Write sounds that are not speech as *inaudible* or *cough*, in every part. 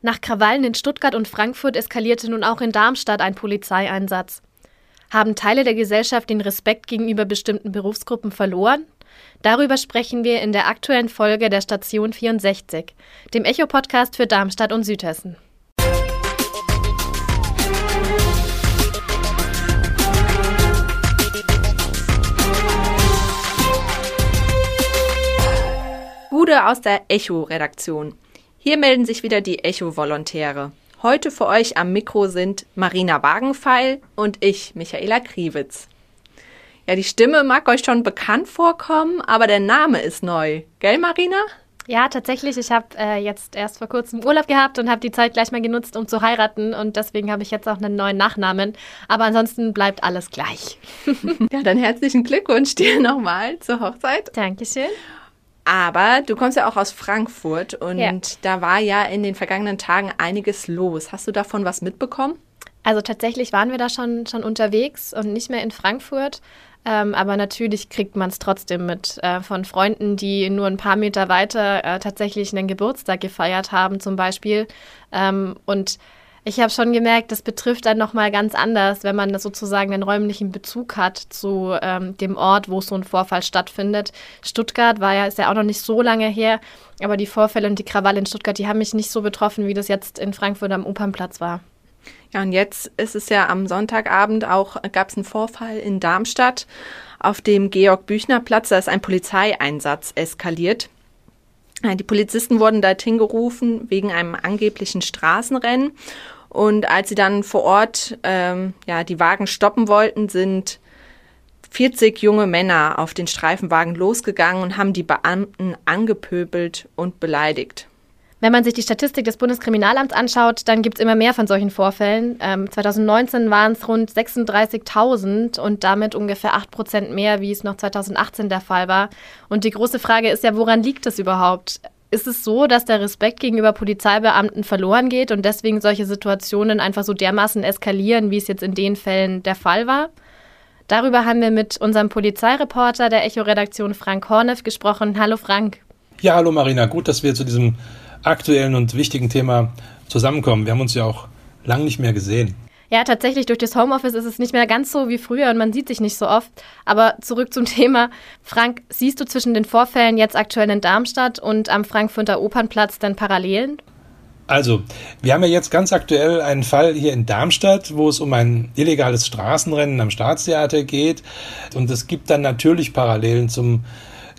Nach Krawallen in Stuttgart und Frankfurt eskalierte nun auch in Darmstadt ein Polizeieinsatz. Haben Teile der Gesellschaft den Respekt gegenüber bestimmten Berufsgruppen verloren? Darüber sprechen wir in der aktuellen Folge der Station 64, dem Echo-Podcast für Darmstadt und Südhessen. Bude aus der Echo-Redaktion. Hier melden sich wieder die Echo-Volontäre. Heute für euch am Mikro sind Marina Wagenfeil und ich, Michaela Kriwitz. Ja, die Stimme mag euch schon bekannt vorkommen, aber der Name ist neu. Gell, Marina? Ja, tatsächlich. Ich habe äh, jetzt erst vor kurzem Urlaub gehabt und habe die Zeit gleich mal genutzt, um zu heiraten. Und deswegen habe ich jetzt auch einen neuen Nachnamen. Aber ansonsten bleibt alles gleich. *laughs* ja, dann herzlichen Glückwunsch dir nochmal zur Hochzeit. Dankeschön. Aber du kommst ja auch aus Frankfurt und Ja. da war ja in den vergangenen Tagen einiges los. Hast du davon was mitbekommen? Also tatsächlich waren wir da schon, schon unterwegs und nicht mehr in Frankfurt. Ähm, aber natürlich kriegt man es trotzdem mit äh, von Freunden, die nur ein paar Meter weiter äh, tatsächlich einen Geburtstag gefeiert haben, zum Beispiel. Ähm, und ich habe schon gemerkt, das betrifft dann nochmal ganz anders, wenn man sozusagen einen räumlichen Bezug hat zu ähm, dem Ort, wo so ein Vorfall stattfindet. Stuttgart war ja, ist ja auch noch nicht so lange her, aber die Vorfälle und die Krawalle in Stuttgart, die haben mich nicht so betroffen, wie das jetzt in Frankfurt am Opernplatz war. Ja, und jetzt ist es ja am Sonntagabend auch, gab es einen Vorfall in Darmstadt auf dem Georg-Büchner-Platz. Da ist ein Polizeieinsatz eskaliert. Ja, Die Polizisten wurden dorthin gerufen wegen einem angeblichen Straßenrennen. Und als sie dann vor Ort ähm, ja, die Wagen stoppen wollten, sind 40 junge Männer auf den Streifenwagen losgegangen und haben die Beamten angepöbelt und beleidigt. Wenn man sich die Statistik des Bundeskriminalamts anschaut, dann gibt es immer mehr von solchen Vorfällen. Ähm, 2019 waren es rund 36.000 und damit ungefähr 8 Prozent mehr, wie es noch 2018 der Fall war. Und die große Frage ist ja, woran liegt es überhaupt? Ist es so, dass der Respekt gegenüber Polizeibeamten verloren geht und deswegen solche Situationen einfach so dermaßen eskalieren, wie es jetzt in den Fällen der Fall war? Darüber haben wir mit unserem Polizeireporter der Echo-Redaktion Frank Horneff gesprochen. Hallo Frank. Ja, hallo Marina, gut, dass wir zu diesem aktuellen und wichtigen Thema zusammenkommen. Wir haben uns ja auch lang nicht mehr gesehen. Ja, tatsächlich durch das Homeoffice ist es nicht mehr ganz so wie früher und man sieht sich nicht so oft. Aber zurück zum *laughs* Thema. Frank, siehst du zwischen den Vorfällen jetzt aktuell in Darmstadt und am Frankfurter Opernplatz denn Parallelen? Also, wir haben ja jetzt ganz aktuell einen Fall hier in Darmstadt, wo es um ein illegales Straßenrennen am Staatstheater geht. Und es gibt dann natürlich Parallelen zum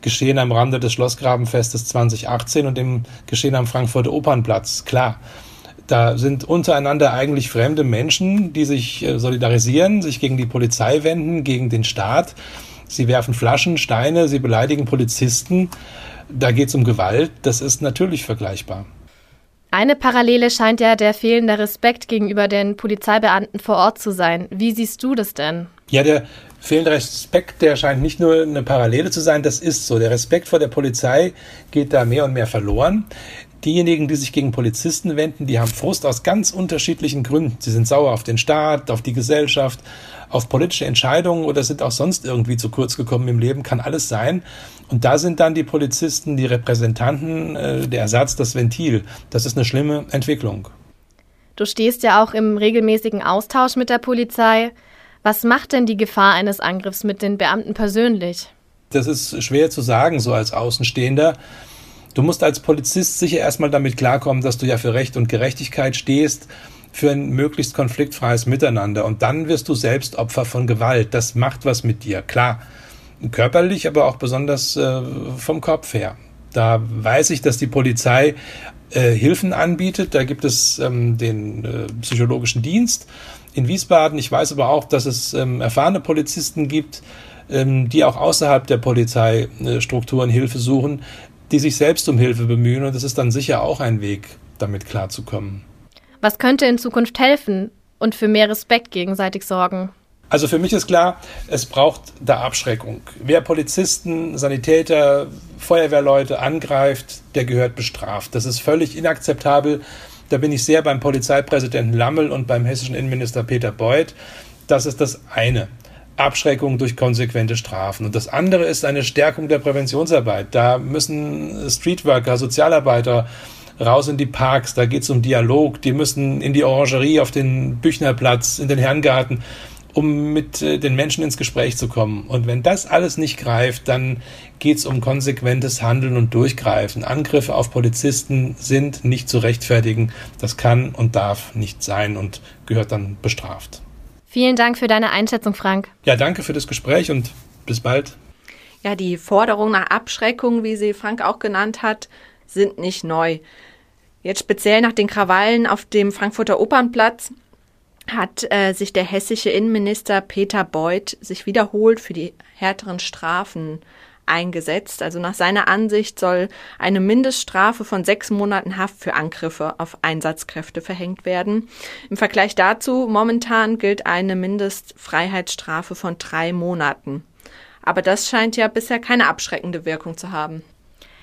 Geschehen am Rande des Schlossgrabenfestes 2018 und dem Geschehen am Frankfurter Opernplatz. Klar. Da sind untereinander eigentlich fremde Menschen, die sich äh, solidarisieren, sich gegen die Polizei wenden, gegen den Staat. Sie werfen Flaschen, Steine, sie beleidigen Polizisten. Da geht es um Gewalt. Das ist natürlich vergleichbar. Eine Parallele scheint ja der fehlende Respekt gegenüber den Polizeibeamten vor Ort zu sein. Wie siehst du das denn? Ja, der fehlende Respekt, der scheint nicht nur eine Parallele zu sein, das ist so. Der Respekt vor der Polizei geht da mehr und mehr verloren. Diejenigen, die sich gegen Polizisten wenden, die haben Frust aus ganz unterschiedlichen Gründen. Sie sind sauer auf den Staat, auf die Gesellschaft, auf politische Entscheidungen oder sind auch sonst irgendwie zu kurz gekommen im Leben, kann alles sein. Und da sind dann die Polizisten, die Repräsentanten, äh, der Ersatz, das Ventil. Das ist eine schlimme Entwicklung. Du stehst ja auch im regelmäßigen Austausch mit der Polizei. Was macht denn die Gefahr eines Angriffs mit den Beamten persönlich? Das ist schwer zu sagen, so als Außenstehender. Du musst als Polizist sicher erstmal damit klarkommen, dass du ja für Recht und Gerechtigkeit stehst, für ein möglichst konfliktfreies Miteinander. Und dann wirst du selbst Opfer von Gewalt. Das macht was mit dir, klar. Körperlich, aber auch besonders äh, vom Kopf her. Da weiß ich, dass die Polizei äh, Hilfen anbietet. Da gibt es ähm, den äh, psychologischen Dienst in Wiesbaden. Ich weiß aber auch, dass es ähm, erfahrene Polizisten gibt, ähm, die auch außerhalb der Polizeistrukturen Hilfe suchen, die sich selbst um Hilfe bemühen. Und das ist dann sicher auch ein Weg, damit klarzukommen. Was könnte in Zukunft helfen und für mehr Respekt gegenseitig sorgen? Also für mich ist klar, es braucht da Abschreckung. Wer Polizisten, Sanitäter, Feuerwehrleute angreift, der gehört bestraft. Das ist völlig inakzeptabel. Da bin ich sehr beim Polizeipräsidenten Lammel und beim hessischen Innenminister Peter Beuth. Das ist das eine. Abschreckung durch konsequente Strafen. Und das andere ist eine Stärkung der Präventionsarbeit. Da müssen Streetworker, Sozialarbeiter, raus in die Parks, da geht es um Dialog, die müssen in die Orangerie auf den Büchnerplatz, in den Herrengarten, um mit äh, den Menschen ins Gespräch zu kommen. Und wenn das alles nicht greift, dann geht es um konsequentes Handeln und Durchgreifen. Angriffe auf Polizisten sind nicht zu rechtfertigen. Das kann und darf nicht sein und gehört dann bestraft. Vielen Dank für deine Einschätzung, Frank. Ja, danke für das Gespräch und bis bald. Ja, die Forderungen nach Abschreckung, wie sie Frank auch genannt hat, sind nicht neu. Jetzt speziell nach den Krawallen auf dem Frankfurter Opernplatz hat äh, sich der hessische Innenminister Peter Beuth sich wiederholt für die härteren Strafen eingesetzt. Also nach seiner Ansicht soll eine Mindeststrafe von sechs Monaten Haft für Angriffe auf Einsatzkräfte verhängt werden. Im Vergleich dazu momentan gilt eine Mindestfreiheitsstrafe von drei Monaten. Aber das scheint ja bisher keine abschreckende Wirkung zu haben.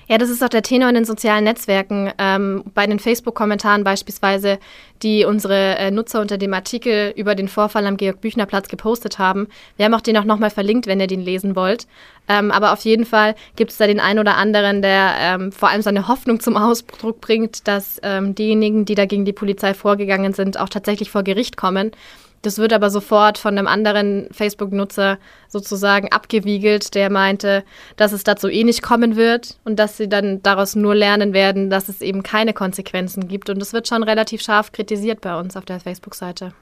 Ja, das ist auch der Tenor in den sozialen Netzwerken. Ähm, bei den Facebook-Kommentaren beispielsweise, die unsere äh, Nutzer unter dem Artikel über den Vorfall am Georg-Büchner-Platz gepostet haben. Wir haben auch den auch nochmal verlinkt, wenn ihr den lesen wollt. Ähm, aber auf jeden Fall gibt es da den einen oder anderen, der ähm, vor allem seine Hoffnung zum Ausdruck bringt, dass ähm, diejenigen, die da gegen die Polizei vorgegangen sind, auch tatsächlich vor Gericht kommen. Das wird aber sofort von einem anderen Facebook-Nutzer sozusagen abgewiegelt, der meinte, dass es dazu eh nicht kommen wird und dass sie dann daraus nur lernen werden, dass es eben keine Konsequenzen gibt. Und das wird schon relativ scharf kritisiert bei uns auf der Facebook-Seite.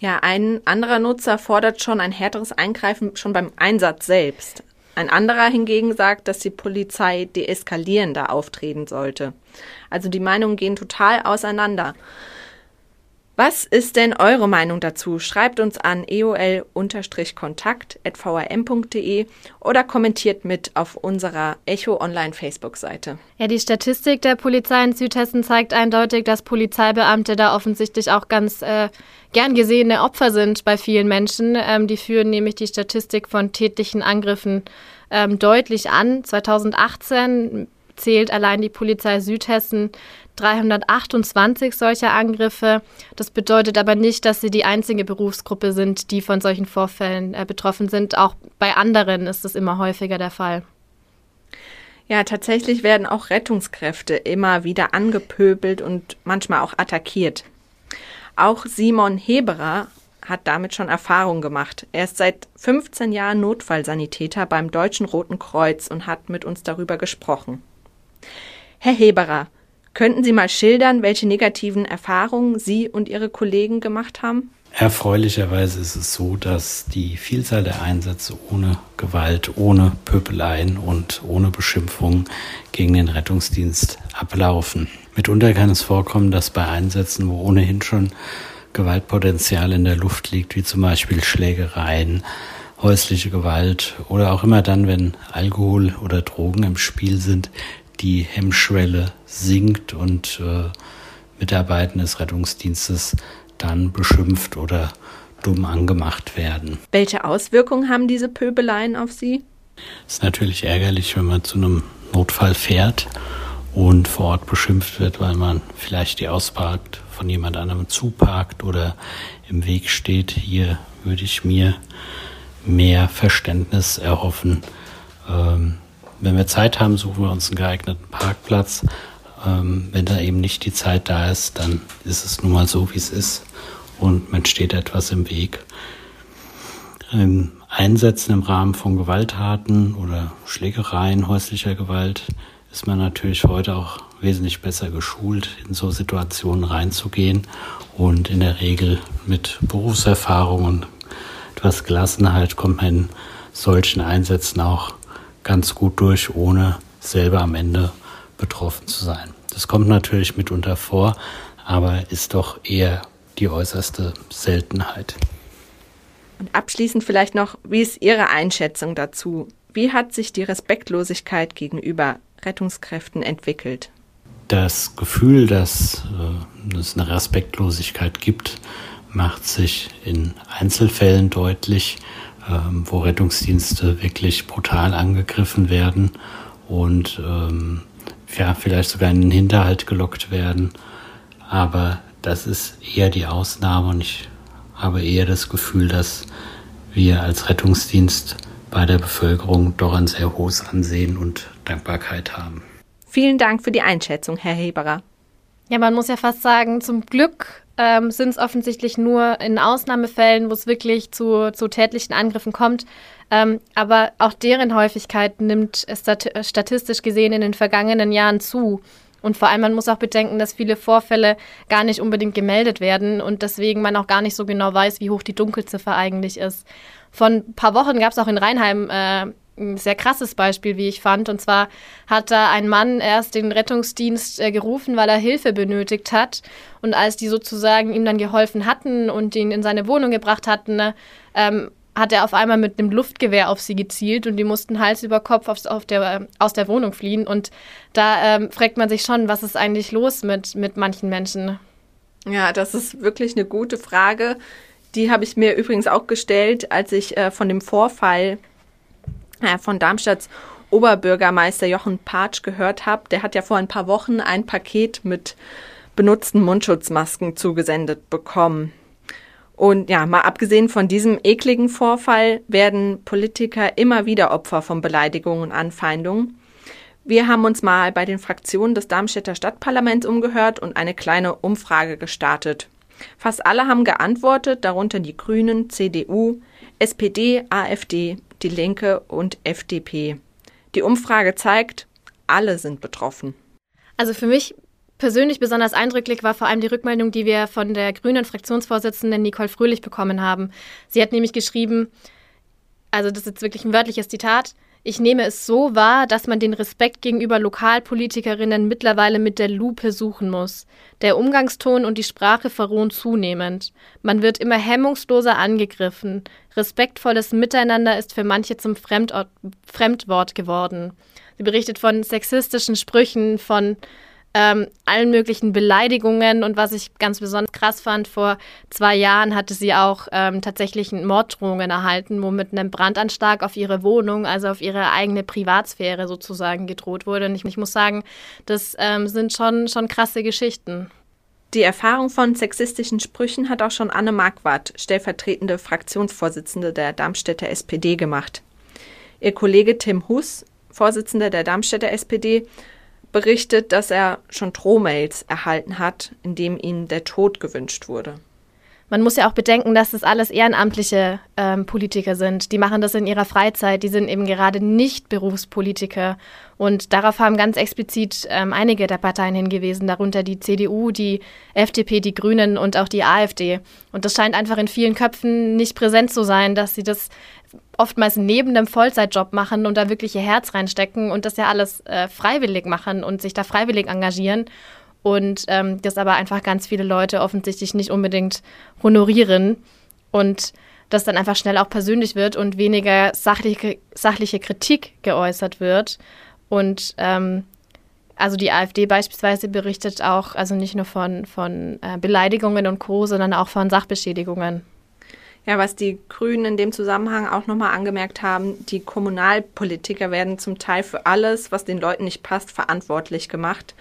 Ja, ein anderer Nutzer fordert schon ein härteres Eingreifen schon beim Einsatz selbst. Ein anderer hingegen sagt, dass die Polizei deeskalierender auftreten sollte. Also die Meinungen gehen total auseinander. Was ist denn eure Meinung dazu? Schreibt uns an eol-kontakt.vrm.de oder kommentiert mit auf unserer Echo Online Facebook-Seite. Ja, die Statistik der Polizei in Südhessen zeigt eindeutig, dass Polizeibeamte da offensichtlich auch ganz äh, gern gesehene Opfer sind bei vielen Menschen. Ähm, die führen nämlich die Statistik von tätlichen Angriffen ähm, deutlich an. 2018 zählt allein die Polizei Südhessen 328 solcher Angriffe. Das bedeutet aber nicht, dass sie die einzige Berufsgruppe sind, die von solchen Vorfällen äh, betroffen sind. Auch bei anderen ist das immer häufiger der Fall. Ja, tatsächlich werden auch Rettungskräfte immer wieder angepöbelt und manchmal auch attackiert. Auch Simon Heberer hat damit schon Erfahrung gemacht. Er ist seit 15 Jahren Notfallsanitäter beim Deutschen Roten Kreuz und hat mit uns darüber gesprochen. Herr Heberer, Könnten Sie mal schildern, welche negativen Erfahrungen Sie und Ihre Kollegen gemacht haben? Erfreulicherweise ist es so, dass die Vielzahl der Einsätze ohne Gewalt, ohne Pöbeleien und ohne Beschimpfungen gegen den Rettungsdienst ablaufen. Mitunter kann es vorkommen, dass bei Einsätzen, wo ohnehin schon Gewaltpotenzial in der Luft liegt, wie zum Beispiel Schlägereien, häusliche Gewalt oder auch immer dann, wenn Alkohol oder Drogen im Spiel sind, die Hemmschwelle sinkt und äh, Mitarbeiter des Rettungsdienstes dann beschimpft oder dumm angemacht werden. Welche Auswirkungen haben diese Pöbeleien auf Sie? Es ist natürlich ärgerlich, wenn man zu einem Notfall fährt und vor Ort beschimpft wird, weil man vielleicht die ausparkt, von jemand anderem zuparkt oder im Weg steht. Hier würde ich mir mehr Verständnis erhoffen. Ähm, wenn wir Zeit haben, suchen wir uns einen geeigneten Parkplatz. Ähm, wenn da eben nicht die Zeit da ist, dann ist es nun mal so, wie es ist und man steht etwas im Weg. Ähm, Einsätzen im Rahmen von Gewalttaten oder Schlägereien, häuslicher Gewalt ist man natürlich heute auch wesentlich besser geschult, in so Situationen reinzugehen und in der Regel mit Berufserfahrung und etwas Gelassenheit kommt man in solchen Einsätzen auch ganz gut durch, ohne selber am Ende betroffen zu sein. Das kommt natürlich mitunter vor, aber ist doch eher die äußerste Seltenheit. Und abschließend vielleicht noch, wie ist Ihre Einschätzung dazu? Wie hat sich die Respektlosigkeit gegenüber Rettungskräften entwickelt? Das Gefühl, dass äh, es eine Respektlosigkeit gibt, macht sich in Einzelfällen deutlich. Ähm, wo Rettungsdienste wirklich brutal angegriffen werden und ähm, ja, vielleicht sogar in den Hinterhalt gelockt werden. Aber das ist eher die Ausnahme und ich habe eher das Gefühl, dass wir als Rettungsdienst bei der Bevölkerung doch ein sehr hohes Ansehen und Dankbarkeit haben. Vielen Dank für die Einschätzung, Herr Heberer. Ja, man muss ja fast sagen, zum Glück ähm, sind es offensichtlich nur in Ausnahmefällen, wo es wirklich zu, zu tätlichen Angriffen kommt. Ähm, aber auch deren Häufigkeit nimmt stat statistisch gesehen in den vergangenen Jahren zu. Und vor allem, man muss auch bedenken, dass viele Vorfälle gar nicht unbedingt gemeldet werden und deswegen man auch gar nicht so genau weiß, wie hoch die Dunkelziffer eigentlich ist. Vor ein paar Wochen gab es auch in Rheinheim äh, ein sehr krasses Beispiel, wie ich fand. Und zwar hat da ein Mann erst den Rettungsdienst äh, gerufen, weil er Hilfe benötigt hat. Und als die sozusagen ihm dann geholfen hatten und ihn in seine Wohnung gebracht hatten, ne, ähm, hat er auf einmal mit einem Luftgewehr auf sie gezielt und die mussten Hals über Kopf aufs, auf der, aus der Wohnung fliehen. Und da ähm, fragt man sich schon, was ist eigentlich los mit, mit manchen Menschen? Ja, das ist wirklich eine gute Frage. Die habe ich mir übrigens auch gestellt, als ich äh, von dem Vorfall von Darmstadts Oberbürgermeister Jochen Patsch gehört habe. Der hat ja vor ein paar Wochen ein Paket mit benutzten Mundschutzmasken zugesendet bekommen. Und ja, mal abgesehen von diesem ekligen Vorfall werden Politiker immer wieder Opfer von Beleidigungen und Anfeindungen. Wir haben uns mal bei den Fraktionen des Darmstädter Stadtparlaments umgehört und eine kleine Umfrage gestartet. Fast alle haben geantwortet, darunter die Grünen, CDU, SPD, AfD, die Linke und FDP. Die Umfrage zeigt, alle sind betroffen. Also für mich persönlich besonders eindrücklich war vor allem die Rückmeldung, die wir von der grünen Fraktionsvorsitzenden Nicole Fröhlich bekommen haben. Sie hat nämlich geschrieben, also das ist jetzt wirklich ein wörtliches Zitat, ich nehme es so wahr, dass man den Respekt gegenüber Lokalpolitikerinnen mittlerweile mit der Lupe suchen muss. Der Umgangston und die Sprache verrohen zunehmend. Man wird immer hemmungsloser angegriffen. Respektvolles Miteinander ist für manche zum Fremdort, Fremdwort geworden. Sie berichtet von sexistischen Sprüchen, von ähm, allen möglichen Beleidigungen. Und was ich ganz besonders krass fand, vor zwei Jahren hatte sie auch ähm, tatsächlich Morddrohungen erhalten, wo mit einem Brandanschlag auf ihre Wohnung, also auf ihre eigene Privatsphäre sozusagen gedroht wurde. Und ich, ich muss sagen, das ähm, sind schon, schon krasse Geschichten. Die Erfahrung von sexistischen Sprüchen hat auch schon Anne Marquardt, stellvertretende Fraktionsvorsitzende der Darmstädter SPD, gemacht. Ihr Kollege Tim Huss, Vorsitzender der Darmstädter SPD, berichtet, dass er schon Drohmails erhalten hat, in dem ihm der Tod gewünscht wurde. Man muss ja auch bedenken, dass das alles ehrenamtliche ähm, Politiker sind. Die machen das in ihrer Freizeit. Die sind eben gerade nicht Berufspolitiker. Und darauf haben ganz explizit ähm, einige der Parteien hingewiesen, darunter die CDU, die FDP, die Grünen und auch die AfD. Und das scheint einfach in vielen Köpfen nicht präsent zu sein, dass sie das oftmals neben dem Vollzeitjob machen und da wirklich ihr Herz reinstecken und das ja alles äh, freiwillig machen und sich da freiwillig engagieren. Und ähm, das aber einfach ganz viele Leute offensichtlich nicht unbedingt honorieren und das dann einfach schnell auch persönlich wird und weniger sachliche, sachliche Kritik geäußert wird. Und ähm, also die AfD beispielsweise berichtet auch, also nicht nur von, von äh, Beleidigungen und Co., sondern auch von Sachbeschädigungen. Ja, was die Grünen in dem Zusammenhang auch nochmal angemerkt haben, die Kommunalpolitiker werden zum Teil für alles, was den Leuten nicht passt, verantwortlich gemacht.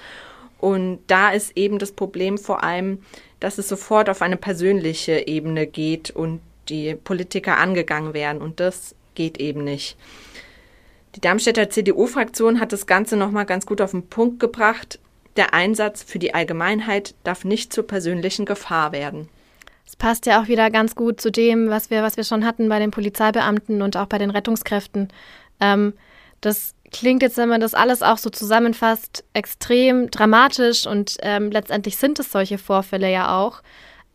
Und da ist eben das Problem vor allem, dass es sofort auf eine persönliche Ebene geht und die Politiker angegangen werden. Und das geht eben nicht. Die Darmstädter CDU-Fraktion hat das Ganze nochmal ganz gut auf den Punkt gebracht. Der Einsatz für die Allgemeinheit darf nicht zur persönlichen Gefahr werden. Es passt ja auch wieder ganz gut zu dem, was wir, was wir schon hatten bei den Polizeibeamten und auch bei den Rettungskräften. Ähm, das klingt jetzt, wenn man das alles auch so zusammenfasst, extrem dramatisch und ähm, letztendlich sind es solche Vorfälle ja auch.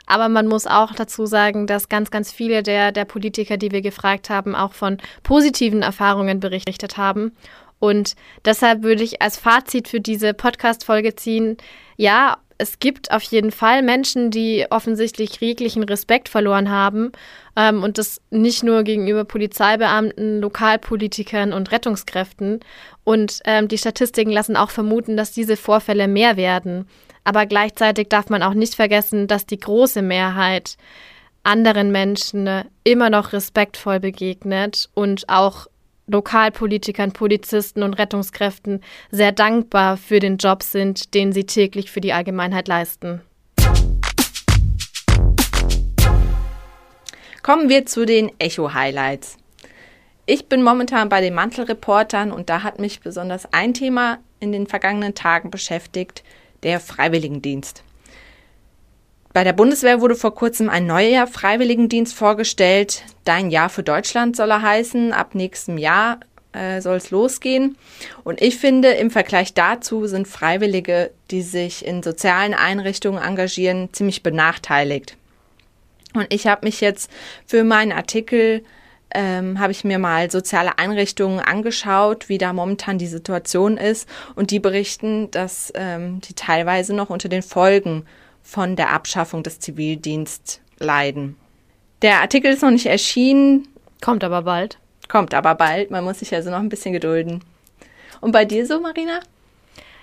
Aber man muss auch dazu sagen, dass ganz, ganz viele der, der Politiker, die wir gefragt haben, auch von positiven Erfahrungen berichtet haben. Und deshalb würde ich als Fazit für diese Podcast-Folge ziehen, ja, es gibt auf jeden Fall Menschen, die offensichtlich jeglichen Respekt verloren haben ähm, und das nicht nur gegenüber Polizeibeamten, Lokalpolitikern und Rettungskräften. Und ähm, die Statistiken lassen auch vermuten, dass diese Vorfälle mehr werden. Aber gleichzeitig darf man auch nicht vergessen, dass die große Mehrheit anderen Menschen immer noch respektvoll begegnet und auch Lokalpolitikern, Polizisten und Rettungskräften sehr dankbar für den Job sind, den sie täglich für die Allgemeinheit leisten. Kommen wir zu den Echo-Highlights. Ich bin momentan bei den Mantelreportern und da hat mich besonders ein Thema in den vergangenen Tagen beschäftigt, der Freiwilligendienst. Bei der Bundeswehr wurde vor kurzem ein neuer Freiwilligendienst vorgestellt. Dein Jahr für Deutschland soll er heißen. Ab nächstem Jahr äh, soll es losgehen. Und ich finde, im Vergleich dazu sind Freiwillige, die sich in sozialen Einrichtungen engagieren, ziemlich benachteiligt. Und ich habe mich jetzt für meinen Artikel ähm, habe ich mir mal soziale Einrichtungen angeschaut, wie da momentan die Situation ist. Und die berichten, dass ähm, die teilweise noch unter den Folgen von der Abschaffung des Zivildienstes leiden. Der Artikel ist noch nicht erschienen. Kommt aber bald. Kommt aber bald. Man muss sich also noch ein bisschen gedulden. Und bei dir so, Marina?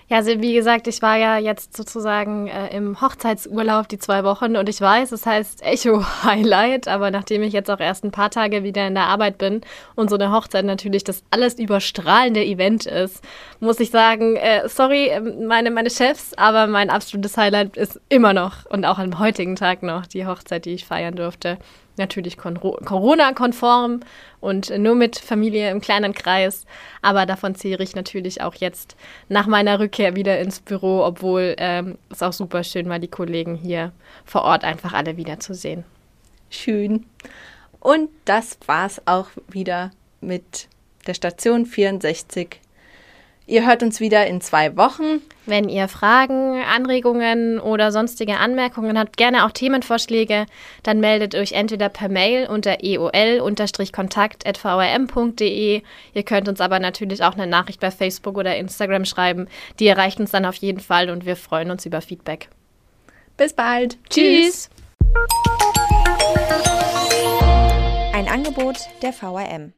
Ja, also wie gesagt, ich war ja jetzt sozusagen äh, im Hochzeitsurlaub die zwei Wochen und ich weiß, es heißt Echo Highlight, aber nachdem ich jetzt auch erst ein paar Tage wieder in der Arbeit bin und so eine Hochzeit natürlich das alles überstrahlende Event ist, muss ich sagen, äh, sorry, ähm, meine, meine Chefs, aber mein absolutes Highlight ist immer noch und auch am heutigen Tag noch die Hochzeit, die ich feiern durfte natürlich Corona-konform und nur mit Familie im kleinen Kreis. Aber davon zehre ich natürlich auch jetzt nach meiner Rückkehr wieder ins Büro, obwohl ähm, es auch super schön war, die Kollegen hier vor Ort einfach alle wiederzusehen. Schön. Und das war's auch wieder mit der Station 64 Ihr hört uns wieder in zwei Wochen. Wenn ihr Fragen, Anregungen oder sonstige Anmerkungen habt, gerne auch Themenvorschläge, dann meldet euch entweder per Mail unter eol-kontakt.vrm.de. Ihr könnt uns aber natürlich auch eine Nachricht bei Facebook oder Instagram schreiben. Die erreicht uns dann auf jeden Fall und wir freuen uns über Feedback. Bis bald. Tschüss. Ein Angebot der VRM.